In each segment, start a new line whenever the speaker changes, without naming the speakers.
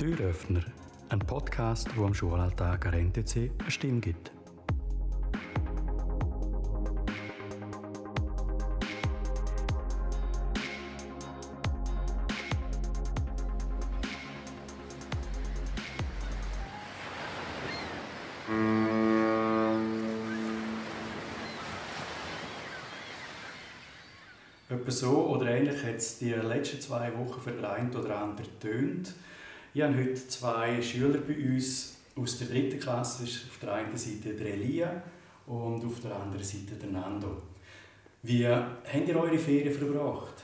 Türöffner, ein Podcast, wo am Schulalltag an NTC eine Stimme gibt. Etwa so oder ähnlich hat es die letzten zwei Wochen für den einen oder anderen getönt. Ich habe heute zwei Schüler bei uns aus der dritten Klasse. Ist auf der einen Seite der Elia und auf der anderen Seite der Nando. Wie habt ihr eure Ferien verbracht?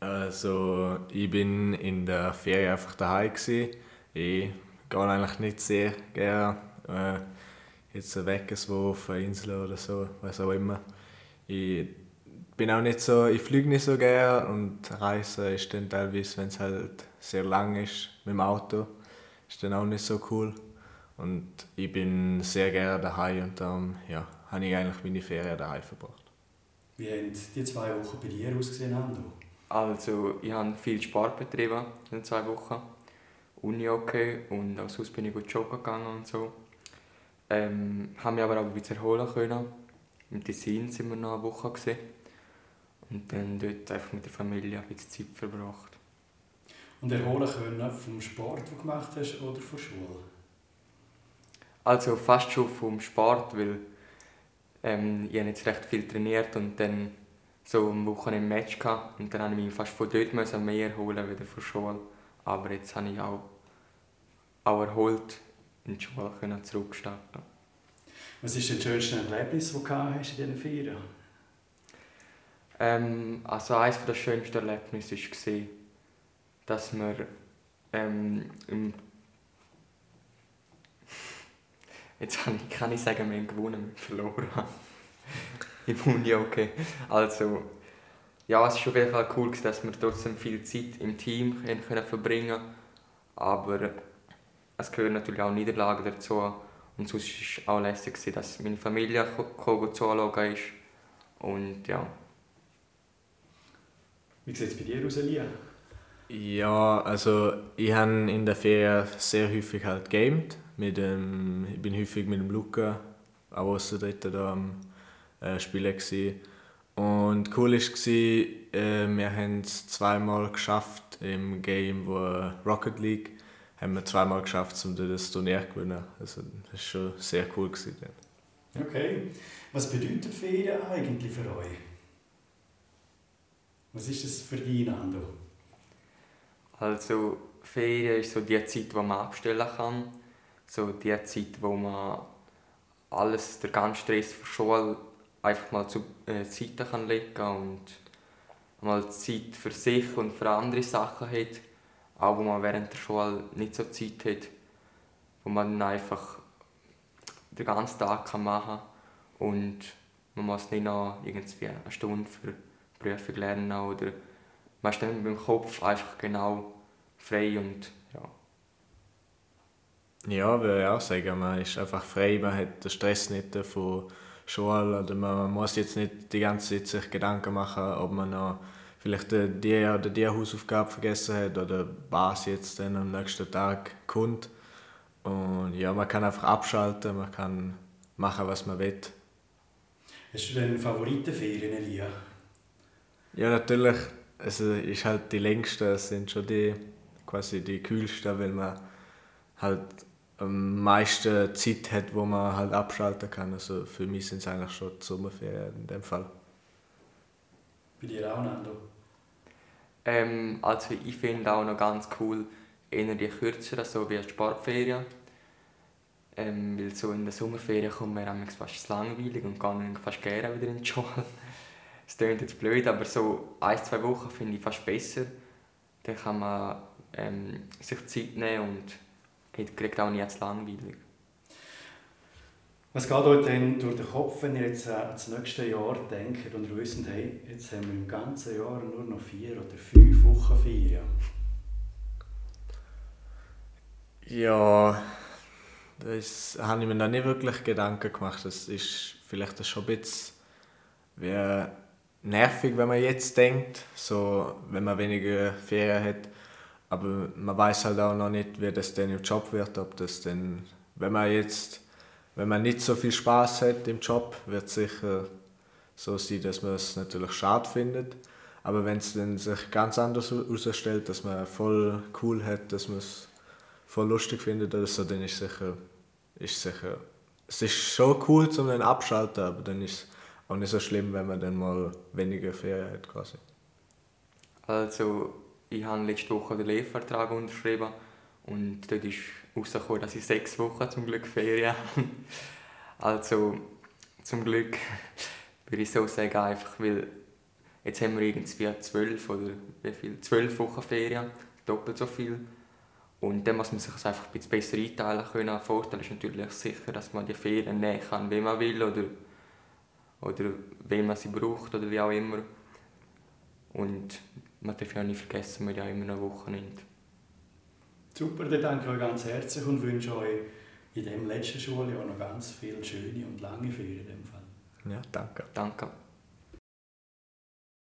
Also, ich bin in der Ferien einfach daheim. Ich gehe eigentlich nicht sehr gerne äh, jetzt weg, so auf eine Insel oder so, was auch immer. Ich bin auch nicht so, ich fliege nicht so gerne und Reisen ist dann teilweise, wenn es halt sehr lang ist mit dem Auto, ist dann auch nicht so cool. Und ich bin sehr gerne daheim und darum ja, habe ich eigentlich meine Ferien daheim verbracht.
Wie haben die zwei Wochen bei dir ausgesehen, Ando?
Also, ich habe viel Sport betrieben in den zwei Wochen. Uni okay und auch sonst bin ich gut joggen gegangen und so. Ähm, habe mich aber auch ein bisschen erholen können. Im Tessin sind wir noch eine Woche. Gewesen. Und dann dort einfach mit der Familie ein bisschen Zeit verbracht.
Und erholen können vom Sport, den du gemacht hast, oder von Schule?
Also fast schon vom Sport, weil ähm, ich habe jetzt recht viel trainiert und dann so am Wochenende ein Match gehabt und dann musste ich mich fast von dort müssen mehr erholen wieder von Schule. Aber jetzt habe ich auch, auch erholt in die Schule können zurückstarten.
Was ist das schönste Erlebnis, das du hast in diesen Ferien?
Ähm, also eines der schönsten Erlebnisse war, dass wir ähm, im Jetzt kann ich sagen, wir haben gewonnen, wir verloren Im Uni, okay. Also, ja, es war auf jeden Fall cool, dass wir trotzdem viel Zeit im Team können verbringen können. Aber es gehören natürlich auch Niederlagen dazu. Und sonst war es auch lässig, dass meine Familie zuschauen ist. Und ja.
Wie sieht es bei dir aus, Elia?
Ja, also ich habe in der Ferien sehr häufig halt gamed. Mit dem, ich bin häufig mit dem Luca, auch dritten da am äh, Spielen gewesen. Und cool war, äh, wir haben es zweimal geschafft im Game, wo Rocket League, haben wir zweimal geschafft, um das Turnier zu gewinnen. Also das war schon sehr cool. Gewesen,
Okay. Was bedeutet Ferien eigentlich für euch? Was ist das für dich, Nando?
Also Ferien ist so die Zeit, die man abstellen kann. So die Zeit, wo man alles, der ganze Stress der Schule einfach mal zur äh, Seite kann legen und mal Zeit für sich und für andere Sachen hat. Auch wo man während der Schule nicht so Zeit hat. Wo man dann einfach den ganzen Tag kann machen kann und man muss nicht noch irgendwie eine Stunde für Prüfung lernen oder man ist dann mit dem Kopf einfach genau frei und ja.
Ja, würde ich auch sagen, man ist einfach frei, man hat den Stress nicht von Schule oder man muss jetzt nicht die ganze Zeit sich Gedanken machen, ob man noch vielleicht die oder die Hausaufgabe vergessen hat oder was jetzt dann am nächsten Tag kommt. Und ja, man kann einfach abschalten, man kann machen, was man will.
Hast du denn Favoritenferien, Elia?
Ja, natürlich. Also ist halt die längsten, sind schon die quasi die kühlsten, weil man halt am meisten Zeit hat, wo man halt abschalten kann. Also für mich sind es eigentlich schon die Sommerferien in dem Fall.
Bei dir auch, Nando?
Ähm, also ich finde auch noch ganz cool eher die kürzeren, so wie die Sportferien. Ähm, weil so in der Sommerferien kommt man fast langweilig und kann fast gerne wieder in die Schule. Es klingt jetzt blöd, aber so ein, zwei Wochen finde ich fast besser. Dann kann man ähm, sich Zeit nehmen und kriegt auch nicht zu langweilig.
Was geht euch denn durch den Kopf, wenn ihr jetzt äh, ans nächste Jahr denkt und wisst, hey, jetzt haben wir im ganzen Jahr nur noch vier oder fünf Wochen Ferien?
Ja, das habe ich mir da nicht wirklich Gedanken gemacht. Das ist vielleicht schon ein bisschen wie nervig, wenn man jetzt denkt, so, wenn man weniger Ferien hat. aber man weiß halt auch noch nicht, wie das dann im Job wird, ob das dann, wenn man jetzt, wenn man nicht so viel Spaß hat im Job, wird es sicher so sein, dass man es natürlich schade findet. Aber wenn es dann sich ganz anders herausstellt, dass man voll cool hat, dass man es voll lustig findet oder so, dann ist sicher, ist sicher, es ist schon cool zum dann abschalten, aber dann ist auch nicht so schlimm, wenn man dann mal weniger Ferien hat quasi.
Also ich habe letzte Woche den Lehrvertrag unterschrieben und dort ist herausgekommen, dass ich sechs Wochen zum Glück Ferien habe. Also zum Glück würde ich so sagen, einfach weil jetzt haben wir irgendwie zwölf oder wie viel? Zwölf Wochen Ferien, doppelt so viel. Und dann muss man sich das einfach ein bisschen besser einteilen können. Ein Vorteil ist natürlich sicher, dass man die Ferien nehmen kann, wie man will oder, oder wenn man sie braucht oder wie auch immer. Und man darf ja nicht vergessen, wir ja immer ein Wochenende.
Super, dann danke ich euch ganz herzlich und wünsche euch in diesem letzten Schuljahr noch ganz viele schöne und lange Ferien. In dem Fall.
Ja, danke.
Danke.